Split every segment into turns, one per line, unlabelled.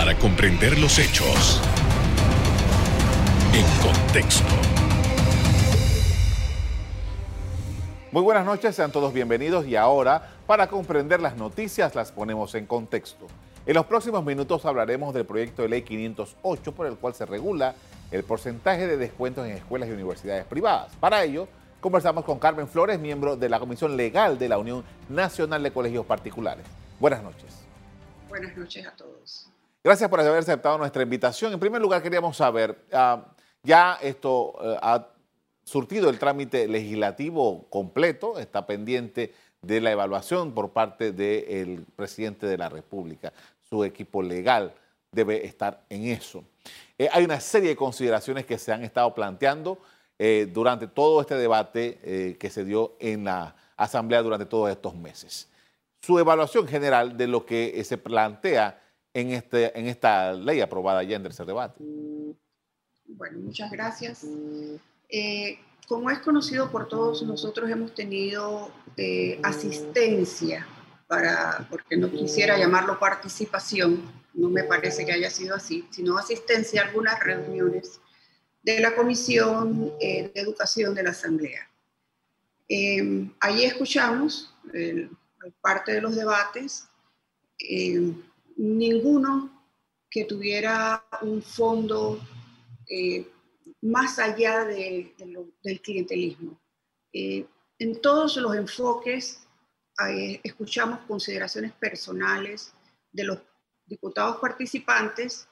para comprender los hechos en contexto.
Muy buenas noches, sean todos bienvenidos y ahora, para comprender las noticias, las ponemos en contexto. En los próximos minutos hablaremos del proyecto de ley 508 por el cual se regula el porcentaje de descuentos en escuelas y universidades privadas. Para ello, conversamos con Carmen Flores, miembro de la Comisión Legal de la Unión Nacional de Colegios Particulares. Buenas noches.
Buenas noches a todos.
Gracias por haber aceptado nuestra invitación. En primer lugar, queríamos saber, ah, ya esto eh, ha surtido el trámite legislativo completo, está pendiente de la evaluación por parte del presidente de la República. Su equipo legal debe estar en eso. Eh, hay una serie de consideraciones que se han estado planteando eh, durante todo este debate que se dio en la Asamblea durante todos estos meses. Su evaluación general de lo que se plantea en, este, en esta ley aprobada ya en tercer debate?
Bueno, muchas gracias. Eh, como es conocido por todos, nosotros hemos tenido eh, asistencia para, porque no quisiera llamarlo participación, no me parece que haya sido así, sino asistencia a algunas reuniones de la Comisión eh, de Educación de la Asamblea. allí escuchamos parte de los debates ninguno que tuviera un fondo eh, más allá del clientelismo. Eh, en todos los enfoques escuchamos consideraciones personales de los diputados participantes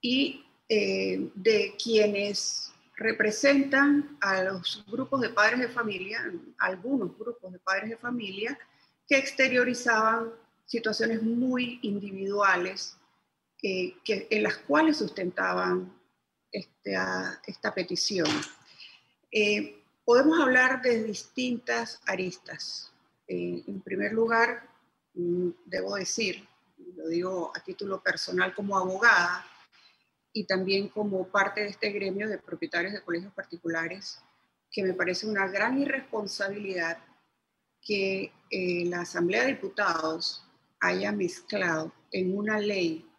y eh, de quienes representan a los grupos de padres de familia, algunos grupos de padres de familia, que exteriorizaban situaciones muy individuales que, en las cuales sustentaban esta, esta petición. Eh, podemos hablar de distintas aristas. Eh, en primer lugar, mm, debo decir, lo digo a título personal como abogada y también como parte de este gremio de propietarios de colegios particulares, que me parece una gran irresponsabilidad que eh, la Asamblea de Diputados haya mezclado en una ley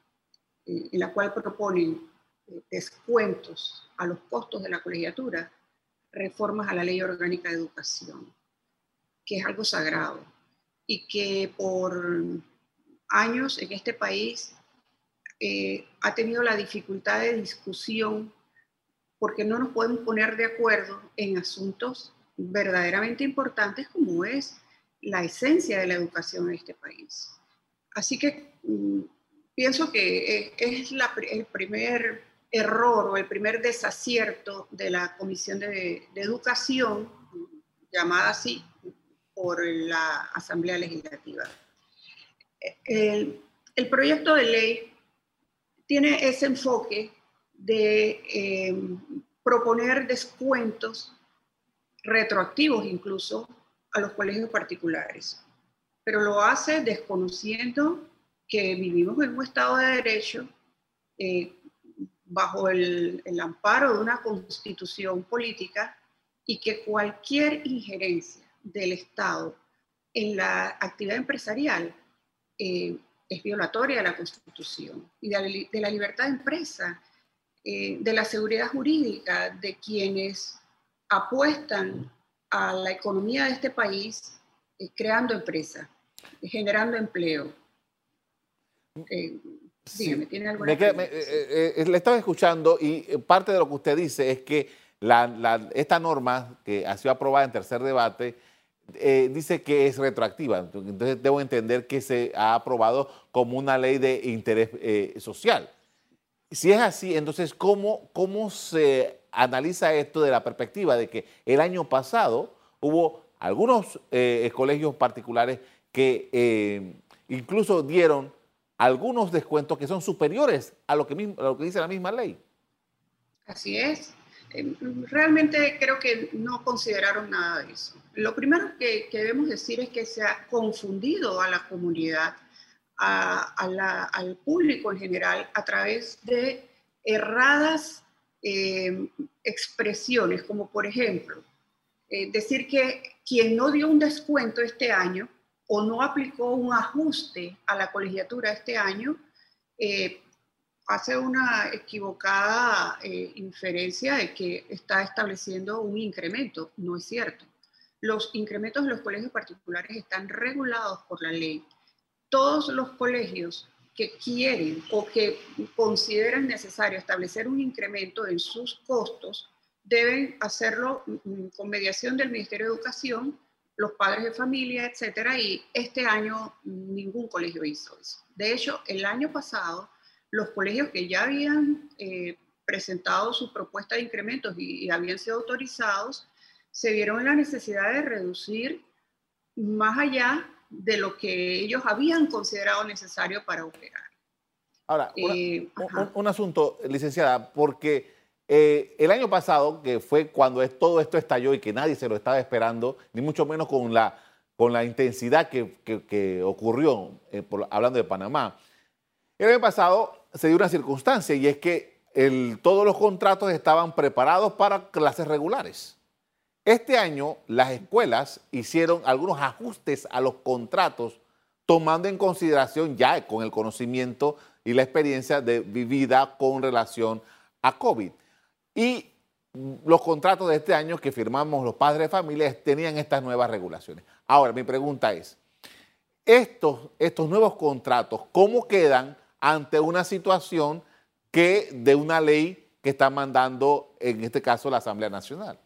eh, en la cual proponen eh, descuentos a los costos de la colegiatura, reformas a la ley orgánica de educación, que es algo sagrado y que por años en este país eh, ha tenido la dificultad de discusión porque no nos podemos poner de acuerdo en asuntos verdaderamente importantes como es la esencia de la educación en este país. Así que mm, pienso que es el primer error o el primer desacierto de la Comisión de, Educación, llamada así por la Asamblea Legislativa. El, proyecto de ley tiene ese enfoque de em, proponer descuentos retroactivos incluso a los colegios particulares pero lo hace desconociendo que vivimos en un Estado de Derecho eh, bajo el, amparo de una constitución política y que cualquier injerencia del Estado en la actividad empresarial eh, es violatoria de la Constitución y de la, libertad de empresa, eh, de la seguridad jurídica de quienes apuestan a la economía de este país creando empresas generando empleo.
Eh, dígame, ¿tiene alguna eh, eh, Le estaba escuchando y parte de lo que usted dice es que esta norma que ha sido aprobada en tercer debate dice que es retroactiva. Entonces debo entender que se ha aprobado como una ley de interés social. Si es así, entonces, ¿cómo, ¿cómo se analiza esto de la perspectiva de que el año pasado hubo algunos colegios particulares que eh, incluso dieron algunos descuentos que son superiores a lo que, lo que dice la misma ley.
Así es. Em, realmente creo que no consideraron nada de eso. Lo primero que, debemos decir es que se ha confundido a la comunidad, al público en general, a través de erradas em, expresiones, como por ejemplo, eh, decir que quien no dio un descuento este año o no aplicó un ajuste a la colegiatura este año, eh, hace una equivocada eh, inferencia de que está estableciendo un incremento. No es cierto. Los incrementos de los colegios particulares están regulados por la ley. Todos los colegios que quieren o que consideran necesario establecer un incremento en sus costos deben hacerlo mm, con mediación del Ministerio de Educación, los padres de familia, etcétera, y este año ningún colegio hizo eso. De hecho, el año pasado, los colegios que ya habían eh, presentado su propuesta de incrementos y, habían sido autorizados, se vieron la necesidad de reducir más allá de lo que ellos habían considerado necesario para operar.
Ahora, eh, un, asunto, licenciada, porque eh, el año pasado, que fue cuando todo esto estalló y que nadie se lo estaba esperando, ni mucho menos con la, intensidad que, ocurrió, eh, hablando de Panamá, el año pasado se dio una circunstancia y es que todos los contratos estaban preparados para clases regulares. Este año las escuelas hicieron algunos ajustes a los contratos tomando en consideración ya con el conocimiento y la experiencia de vivida con relación a COVID. Y los contratos de este año que firmamos los padres de familia tenían estas nuevas regulaciones. Ahora, mi pregunta es, estos, estos nuevos contratos, ¿cómo quedan ante una situación que de una ley que está mandando, en este caso, la Asamblea Nacional?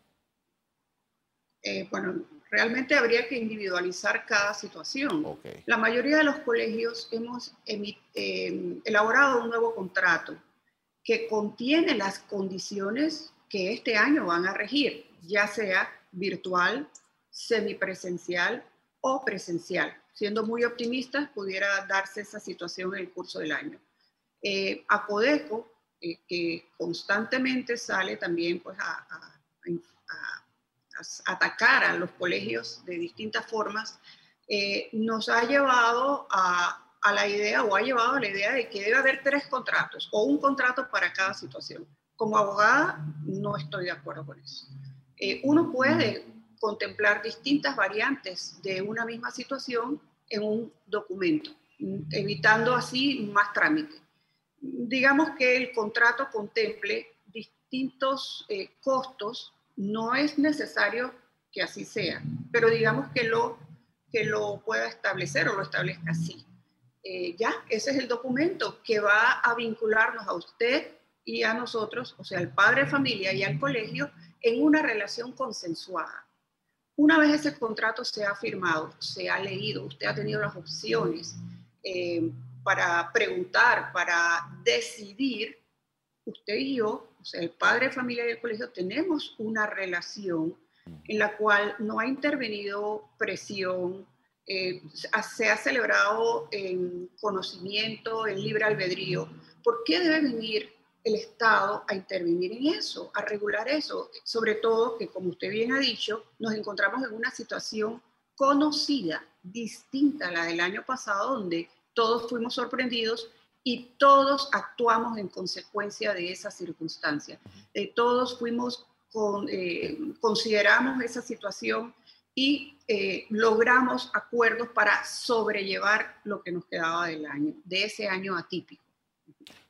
Eh, bueno, realmente habría que individualizar cada situación. La mayoría de los colegios hemos eh, elaborado un nuevo contrato que contiene las condiciones que este año van a regir, ya sea virtual, semipresencial o presencial. Siendo muy optimistas, pudiera darse esa situación en el curso del año. Eh, a Codeco, eh, que constantemente sale también pues, a, atacar a los colegios de distintas formas, eh, nos ha llevado a a la idea o ha llevado a la idea de que debe haber tres contratos o un contrato para cada situación. Como abogada no estoy de acuerdo con eso. Eh, uno puede contemplar distintas variantes de una misma situación en un documento, evitando así más trámite. Digamos que el contrato contemple distintos eh, costos, no es necesario que así sea, pero digamos que lo, que lo pueda establecer o lo establezca así. Eh, ya, ese es el documento que va a vincularnos a usted y a nosotros, o sea, al padre de familia y al colegio, en una relación consensuada. Una vez ese contrato se ha firmado, se ha leído, usted ha tenido las opciones eh, para preguntar, para decidir, usted y yo, o sea, el padre de familia y el colegio, tenemos una relación en la cual no ha intervenido presión, eh, se ha celebrado en conocimiento, en libre albedrío. ¿Por qué debe venir el Estado a intervenir en eso, a regular eso? Sobre todo que, como usted bien ha dicho, nos encontramos en una situación conocida, distinta a la del año pasado, donde todos fuimos sorprendidos y todos actuamos en consecuencia de esa circunstancia. Eh, todos fuimos, con, eh, consideramos esa situación y eh, logramos acuerdos para sobrellevar lo que nos quedaba del año, de ese año atípico.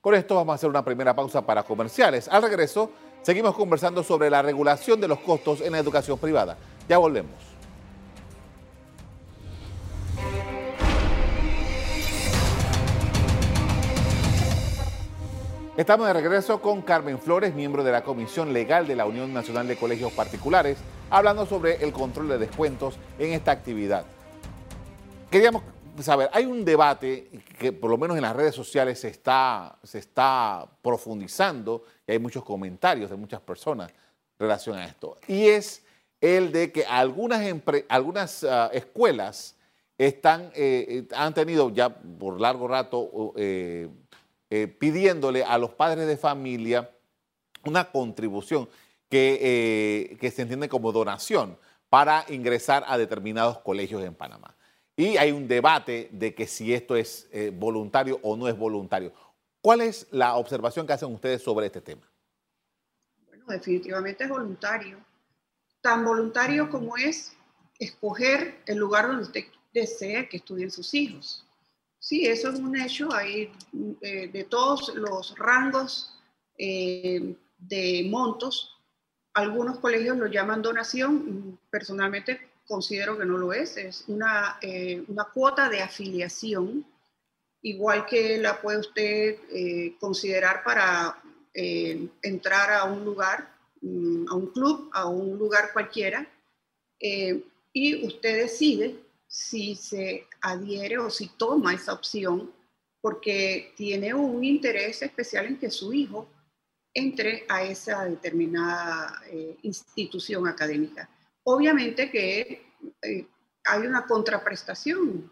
Con esto vamos a hacer una primera pausa para comerciales. Al regreso, seguimos conversando sobre la regulación de los costos en la educación privada. Ya volvemos. Estamos de regreso con Carmen Flores, miembro de la Comisión Legal de la Unión Nacional de Colegios Particulares, hablando sobre el control de descuentos en esta actividad. Queríamos saber, hay un debate que por lo menos en las redes sociales se está, se está profundizando y hay muchos comentarios de muchas personas en relación a esto. Y es el de que algunas, algunas ah, escuelas están, eh, han tenido ya por largo rato eh, eh, pidiéndole a los padres de familia una contribución que, eh, se entiende como donación para ingresar a determinados colegios en Panamá. Y hay un debate de que si esto es eh, voluntario o no es voluntario. ¿Cuál es la observación que hacen ustedes sobre este tema?
Bueno, definitivamente es voluntario. Tan voluntario como es escoger el lugar donde usted desea que estudien sus hijos. Sí, eso es un hecho. Hay eh, de todos los rangos eh, de montos, algunos colegios lo llaman donación. Personalmente considero que no lo es. Es una, eh, una cuota de afiliación, igual que la puede usted considerar para entrar a un lugar, mm, a un club, a un lugar cualquiera. y usted decide si se adhiere o si toma esa opción porque tiene un interés especial en que su hijo entre a esa determinada eh, institución académica. Obviamente que eh, hay una contraprestación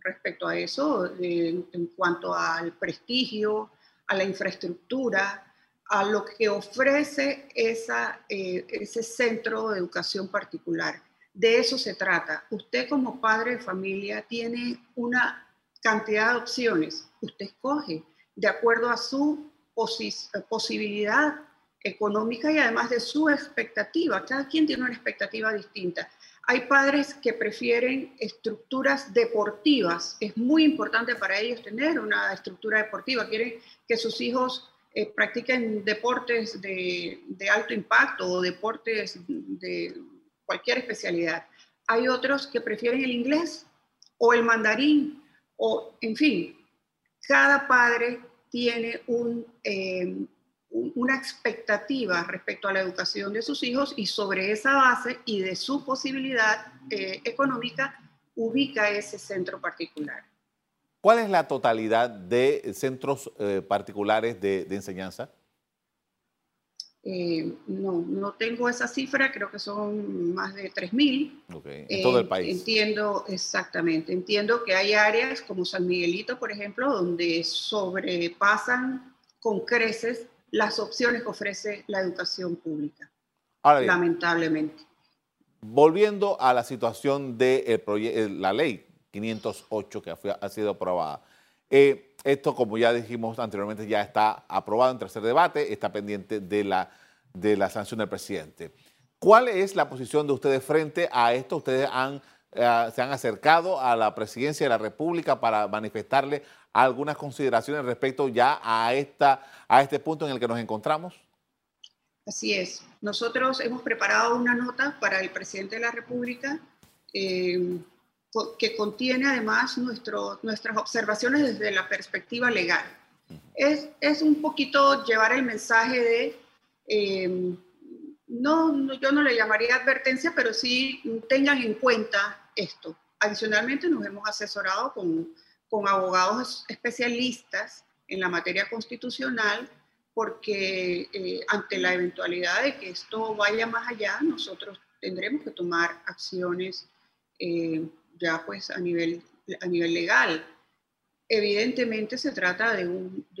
respecto a eso en cuanto al prestigio, a la infraestructura, a lo que ofrece esa, eh, ese centro de educación particular. De eso se trata. Usted como padre de familia tiene una cantidad de opciones. Usted escoge de acuerdo a su posibilidad económica y además de su expectativa. Cada quien tiene una expectativa distinta. Hay padres que prefieren estructuras deportivas. Es muy importante para ellos tener una estructura deportiva. Quieren que sus hijos eh, practiquen deportes de, de, alto impacto o deportes de cualquier especialidad. Hay otros que prefieren el inglés o el mandarín o, en fin, cada padre tiene eh, una expectativa respecto a la educación de sus hijos y sobre esa base y de su posibilidad eh, económica ubica ese centro particular.
¿Cuál es la totalidad de centros eh, particulares de enseñanza?
Eh, no, no tengo esa cifra, creo que son más de 3.000.
Okay. En todo el país.
Entiendo, exactamente. Entiendo que hay áreas como San Miguelito, por ejemplo, donde sobrepasan con creces las opciones que ofrece la educación pública. lamentablemente.
Volviendo a la situación de el la ley 508 que ha sido aprobada. Eh, esto, como ya dijimos anteriormente, ya está aprobado en tercer debate, está pendiente de la, de la sanción del presidente. ¿Cuál es la posición de ustedes frente a esto? Ustedes eh, se han acercado a la presidencia de la República para manifestarle algunas consideraciones respecto ya a, esta, a este punto en el que nos encontramos.
Así es. Nosotros hemos preparado una nota para el presidente de la República. Eh, que contiene además nuestro, nuestras observaciones desde la perspectiva legal. Es, es un poquito llevar el mensaje de, em, no, yo no le llamaría advertencia, pero sí tengan en cuenta esto. Adicionalmente nos hemos asesorado con, con abogados especialistas en la materia constitucional porque eh, ante la eventualidad de que esto vaya más allá, nosotros tendremos que tomar acciones eh, ya pues a nivel, a nivel legal. Evidentemente se trata de,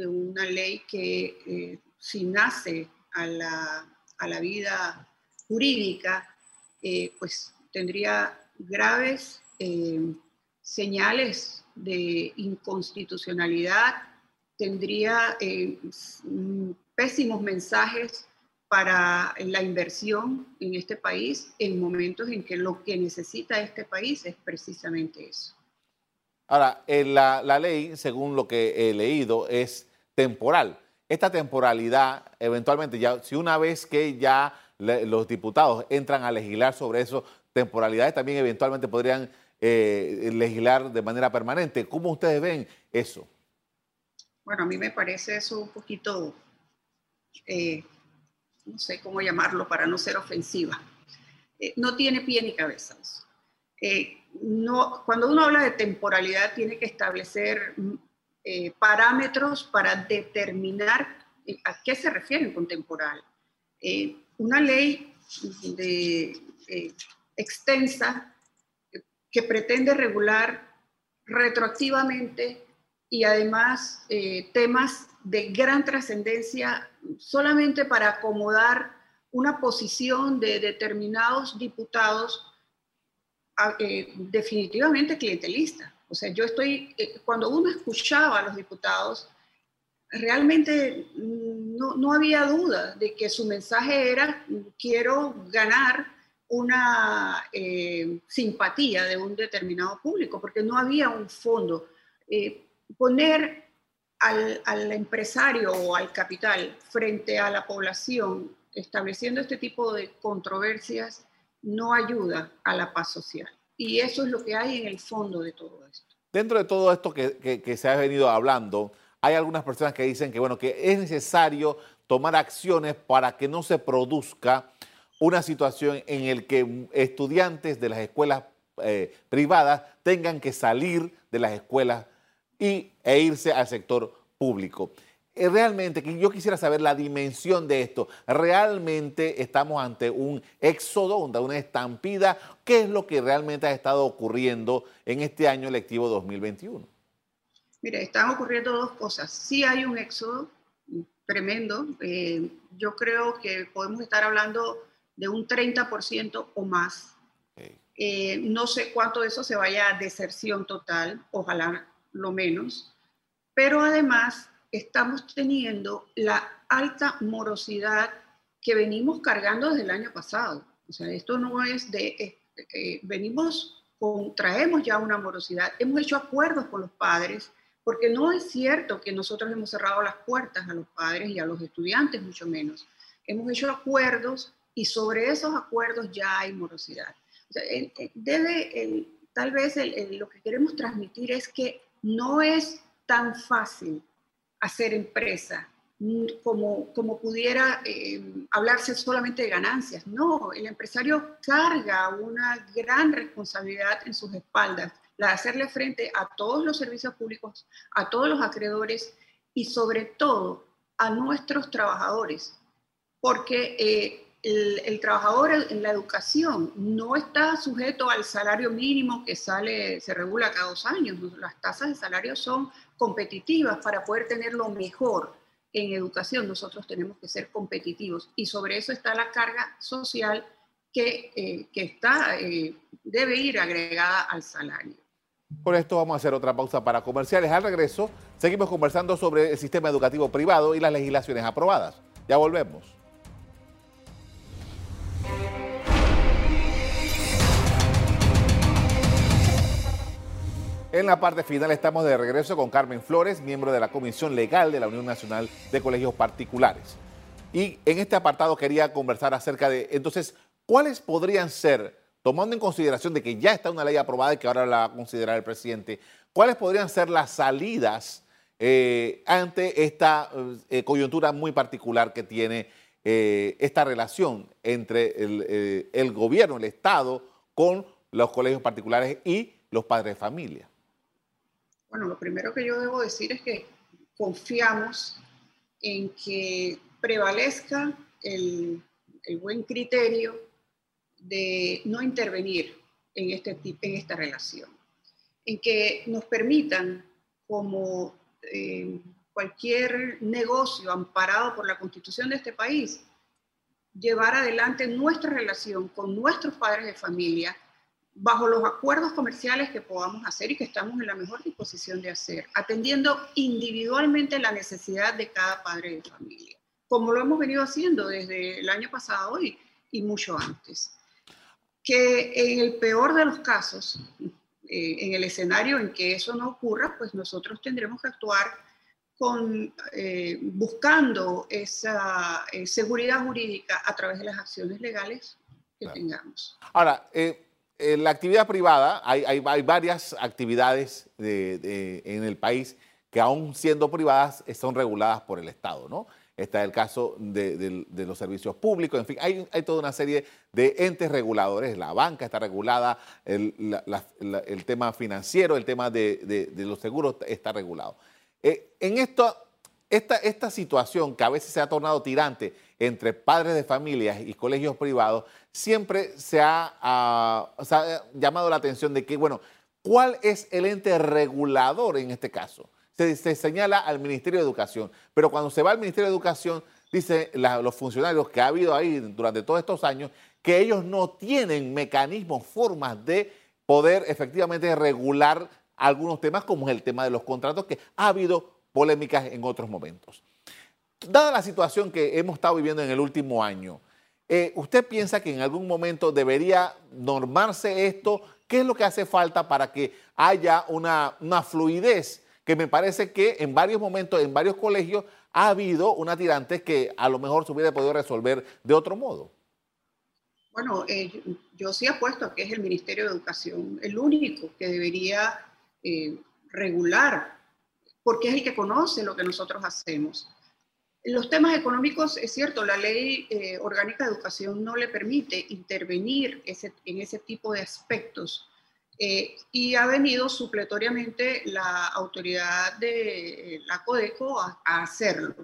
una ley que eh, si nace a la, vida jurídica, eh, pues tendría graves eh, señales de inconstitucionalidad, tendría pésimos mensajes para la inversión en este país en momentos en que lo que necesita este país es precisamente eso.
Ahora, la, la ley, según lo que he leído, es temporal. Esta temporalidad, eventualmente, ya, si una vez que ya los diputados entran a legislar sobre eso, temporalidades también eventualmente podrían eh, legislar de manera permanente. ¿Cómo ustedes ven eso?
Bueno, a mí me parece eso un poquito eh, no sé cómo llamarlo para no ser ofensiva, eh, no tiene pie ni cabeza. Eh, no, cuando uno habla de temporalidad tiene que establecer mm, eh, parámetros para determinar a qué se refieren con temporal. una ley extensa que pretende regular retroactivamente y además temas de gran trascendencia solamente para acomodar una posición de determinados diputados eh, definitivamente clientelista. O sea, yo estoy, eh, cuando uno escuchaba a los diputados, realmente no, no, había duda de que su mensaje era quiero ganar una eh, simpatía de un determinado público, porque no había un fondo eh, poner al, al, empresario o al capital frente a la población, estableciendo este tipo de controversias, no ayuda a la paz social. Y eso es lo que hay en el fondo de todo esto.
Dentro de todo esto que, que, se ha venido hablando, hay algunas personas que dicen que, bueno, que es necesario tomar acciones para que no se produzca una situación en la que estudiantes de las escuelas eh, privadas tengan que salir de las escuelas y, e irse al sector público. Eh, realmente, yo quisiera saber la dimensión de esto. ¿Realmente estamos ante un éxodo, una estampida? ¿Qué es lo que realmente ha estado ocurriendo en este año lectivo 2021?
Mire, están ocurriendo dos cosas. Sí hay un éxodo tremendo. Eh, yo creo que podemos estar hablando de un 30% o más. Eh, no sé cuánto de eso se vaya a deserción total, ojalá lo menos. Pero además estamos teniendo la alta morosidad que venimos cargando desde el año pasado. O sea, esto no es de, eh, venimos con, traemos ya una morosidad, hemos hecho acuerdos con los padres porque no es cierto que nosotros hemos cerrado las puertas a los padres y a los estudiantes, mucho menos. Hemos hecho acuerdos y sobre esos acuerdos ya hay morosidad. debe, tal vez lo que queremos transmitir es que no es tan fácil hacer empresa mm, como, como pudiera eh, hablarse solamente de ganancias. No, el empresario carga una gran responsabilidad en sus espaldas la de hacerle frente a todos los servicios públicos, a todos los acreedores y sobre todo a nuestros trabajadores, porque eh, el, trabajador en la educación no está sujeto al salario mínimo que sale, se regula cada dos años. Las tasas de salario son competitivas para poder tener lo mejor en educación. Nosotros tenemos que ser competitivos y sobre eso está la carga social que, eh, que está, eh, debe ir agregada al salario.
Por esto vamos a hacer otra pausa para comerciales. Al regreso, seguimos conversando sobre el sistema educativo privado y las legislaciones aprobadas. Ya volvemos. En la parte final estamos de regreso con Carmen Flores, miembro de la Comisión Legal de la Unión Nacional de Colegios Particulares. Y en este apartado quería conversar acerca de, entonces, ¿cuáles podrían ser tomando en consideración de que ya está una ley aprobada y que ahora la va a considerar el presidente, ¿cuáles podrían ser las salidas eh, ante esta eh, coyuntura muy particular que tiene eh, esta relación entre el, el, gobierno, el Estado, con los colegios particulares y los padres de familia?
Bueno, lo primero que yo debo decir es que confiamos en que prevalezca el, buen criterio de no intervenir en, este, en esta relación, en que nos permitan, como eh, cualquier negocio amparado por la constitución de este país, llevar adelante nuestra relación con nuestros padres de familia bajo los acuerdos comerciales que podamos hacer y que estamos en la mejor disposición de hacer, atendiendo individualmente la necesidad de cada padre de familia, como lo hemos venido haciendo desde el año pasado y, y mucho antes que en el peor de los casos, eh, en el escenario en que eso no ocurra, pues nosotros tendremos que actuar con, eh, buscando esa eh, seguridad jurídica a través de las acciones legales que tengamos.
Ahora, en la actividad privada, hay, varias actividades en el país que aún siendo privadas son reguladas por el Estado, ¿no? está el caso de, los servicios públicos, en fin, hay, toda una serie de entes reguladores, la banca está regulada, el, tema financiero, el tema de, los seguros está regulado. Eh, en esto, esta, esta situación que a veces se ha tornado tirante entre padres de familias y colegios privados, siempre se ha, ah, se ha llamado la atención de que, bueno, ¿cuál es el ente regulador en este caso? se, señala al Ministerio de Educación. Pero cuando se va al Ministerio de Educación, dicen los funcionarios que ha habido ahí durante todos estos años, que ellos no tienen mecanismos, formas de poder efectivamente regular algunos temas, como es el tema de los contratos, que ha habido polémicas en otros momentos. Dada la situación que hemos estado viviendo en el último año, eh, ¿usted piensa que en algún momento debería normarse esto, ¿Qué es lo que hace falta para que haya una, una fluidez? Que me parece que en varios momentos, en varios colegios, ha habido una tirante que a lo mejor se hubiera podido resolver de otro modo.
Bueno, eh, yo sí apuesto a que es el Ministerio de Educación el único que debería eh, regular, porque es el que conoce lo que nosotros hacemos. Los temas económicos, es cierto, la ley eh, orgánica de educación no le permite intervenir en ese tipo de aspectos y ha venido supletoriamente la autoridad de la CODECO a hacerlo.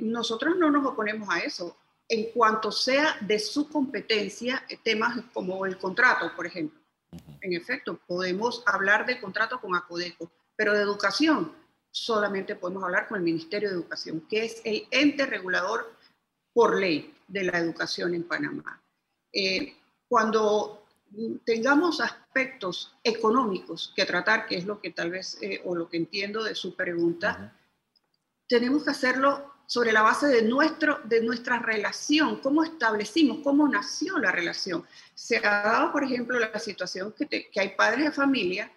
nosotros no nos oponemos a eso en cuanto sea de su competencia eh, temas como el contrato, por ejemplo. En efecto, podemos hablar de contrato con ACODECO, pero de educación solamente podemos hablar con el Ministerio de Educación, que es el ente regulador por ley de la educación en Panamá. Eh, cuando tengamos aspectos económicos que tratar, que es lo que tal vez, eh, o lo que entiendo de su pregunta, tenemos que hacerlo sobre la base de, nuestro, de nuestra relación, cómo establecimos, cómo nació la relación. Se ha dado, por ejemplo, la situación que, que hay padres de familia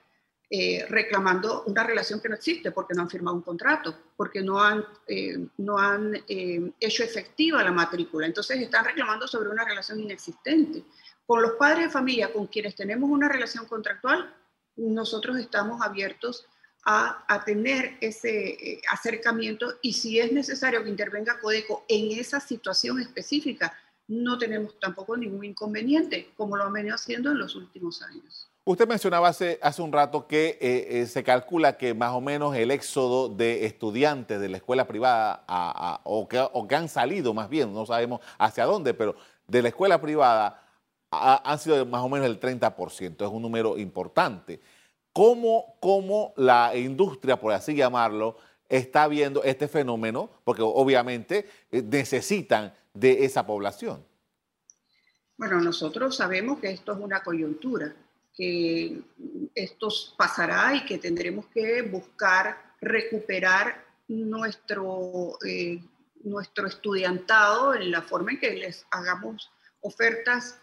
eh, reclamando una relación que no existe porque no han firmado un contrato, porque no han, eh, no han eh, hecho efectiva la matrícula. Entonces están reclamando sobre una relación inexistente. Con los padres de familia con quienes tenemos una relación contractual, nosotros estamos abiertos a, tener ese acercamiento y si es necesario que intervenga Codeco en esa situación específica, no tenemos tampoco ningún inconveniente, como lo han venido haciendo en los últimos años.
Usted mencionaba hace, un rato que eh, eh, se calcula que más o menos el éxodo de estudiantes de la escuela privada o, que, han salido más bien, no sabemos hacia dónde, pero de la escuela privada han sido más o menos el 30%, es un número importante. Cómo, la industria, por así llamarlo, está viendo este fenómeno, porque obviamente eh, necesitan de esa población.
Bueno, nosotros sabemos que esto es una coyuntura, que esto pasará y que tendremos que buscar recuperar nuestro, eh, nuestro estudiantado en la forma en que les hagamos ofertas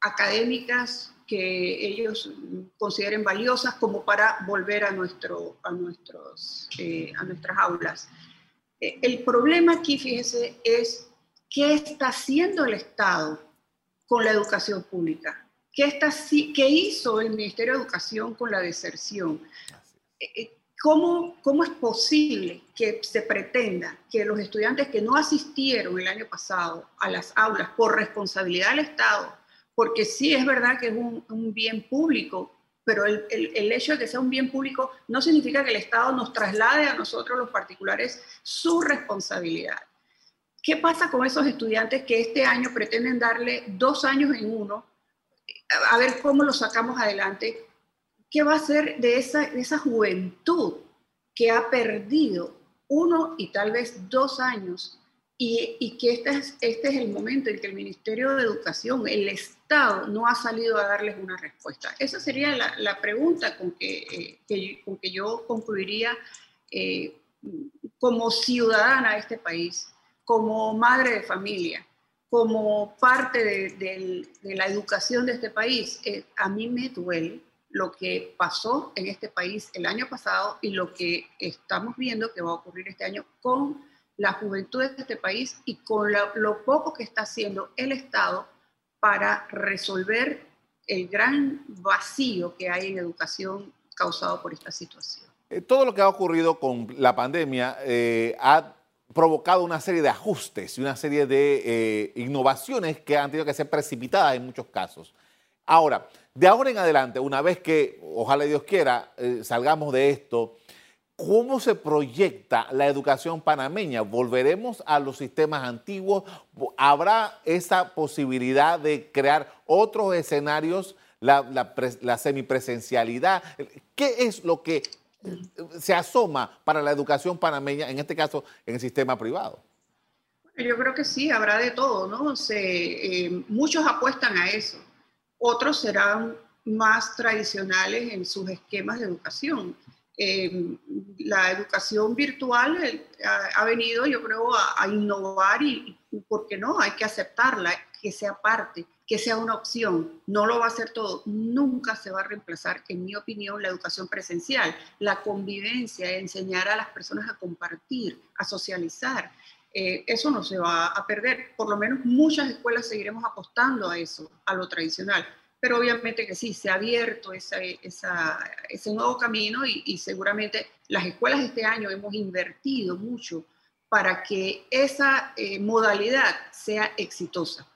académicas que ellos consideren valiosas como para volver a, nuestro, a, nuestros, eh, a nuestras aulas. Eh, el problema aquí, fíjese, es qué está haciendo el Estado con la educación pública. ¿Qué, está, qué hizo el Ministerio de Educación con la deserción? Eh, ¿Cómo, ¿Cómo es posible que se pretenda que los estudiantes que no asistieron el año pasado a las aulas por responsabilidad del Estado porque sí es verdad que es un, bien público, pero el, hecho de que sea un bien público no significa que el Estado nos traslade a nosotros los particulares su responsabilidad. ¿Qué pasa con esos estudiantes que este año pretenden darle dos años en uno? A ver cómo lo sacamos adelante. ¿Qué va a ser de esa, de esa juventud que ha perdido uno y tal vez dos años y, que este es, este es el momento en que el Ministerio de Educación, el Estado, no ha salido a darles una respuesta. Esa sería la, pregunta con que, eh, con que yo concluiría eh, como ciudadana de este país, como madre de familia, como parte de, la educación de este país. Eh, a mí me duele lo que pasó en este país el año pasado y lo que estamos viendo que va a ocurrir este año con la juventud de este país y con lo, poco que está haciendo el Estado para resolver el gran vacío que hay en educación causado por esta situación.
Eh, todo lo que ha ocurrido con la pandemia eh, ha provocado una serie de ajustes y una serie de eh, innovaciones que han tenido que ser precipitadas en muchos casos. Ahora, de ahora en adelante, una vez que, ojalá Dios quiera, salgamos de esto, ¿Cómo se proyecta la educación panameña? ¿Volveremos a los sistemas antiguos? ¿Habrá esa posibilidad de crear otros escenarios, la, semipresencialidad? ¿Qué es lo que se asoma para la educación panameña, en este caso en el sistema privado?
Yo creo que sí, habrá de todo, ¿no? Eh, muchos apuestan a eso, otros serán más tradicionales en sus esquemas de educación. Em, la educación virtual eh, ha, venido, yo creo, a, innovar y, ¿por qué no? Hay que aceptarla, que sea parte, que sea una opción. No lo va a hacer todo. Nunca se va a reemplazar, en mi opinión, la educación presencial, la convivencia, enseñar a las personas a compartir, a socializar. Eh, eso no se va a perder. Por lo menos muchas escuelas seguiremos apostando a eso, a lo tradicional pero obviamente que sí, se ha abierto ese nuevo camino y, seguramente las escuelas este año hemos invertido mucho para que esa eh, modalidad sea exitosa,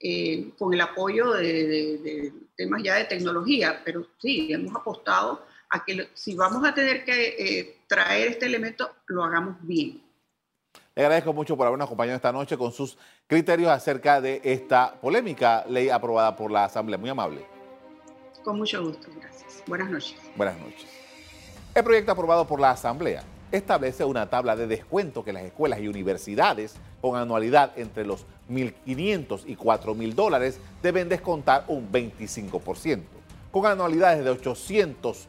eh, con el apoyo de, temas ya de tecnología, pero sí, hemos apostado a que si vamos a tener que eh, traer este elemento, lo hagamos bien.
Le agradezco mucho por habernos acompañado esta noche con sus criterios acerca de esta polémica ley aprobada por la Asamblea. Muy amable.
Con mucho gusto, gracias. Buenas noches.
Buenas noches. El proyecto aprobado por la Asamblea establece una tabla de descuento que las escuelas y universidades con anualidad entre los 1.500 y 4.000 dólares deben descontar un 25%. Con anualidades de 800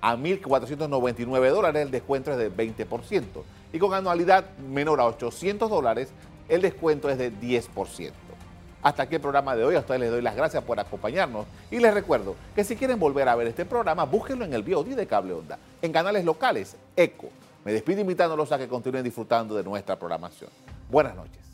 a 1.499 dólares el descuento es de 20% y con anualidad menor a 800 dólares, el descuento es de 10%. Hasta aquí el programa de hoy. A ustedes les doy las gracias por acompañarnos. Y les recuerdo que si quieren volver a ver este programa, búsquenlo en el BioD de Cable Onda, en canales locales, ECO. Me despido invitándolos a que continúen disfrutando de nuestra programación. Buenas noches.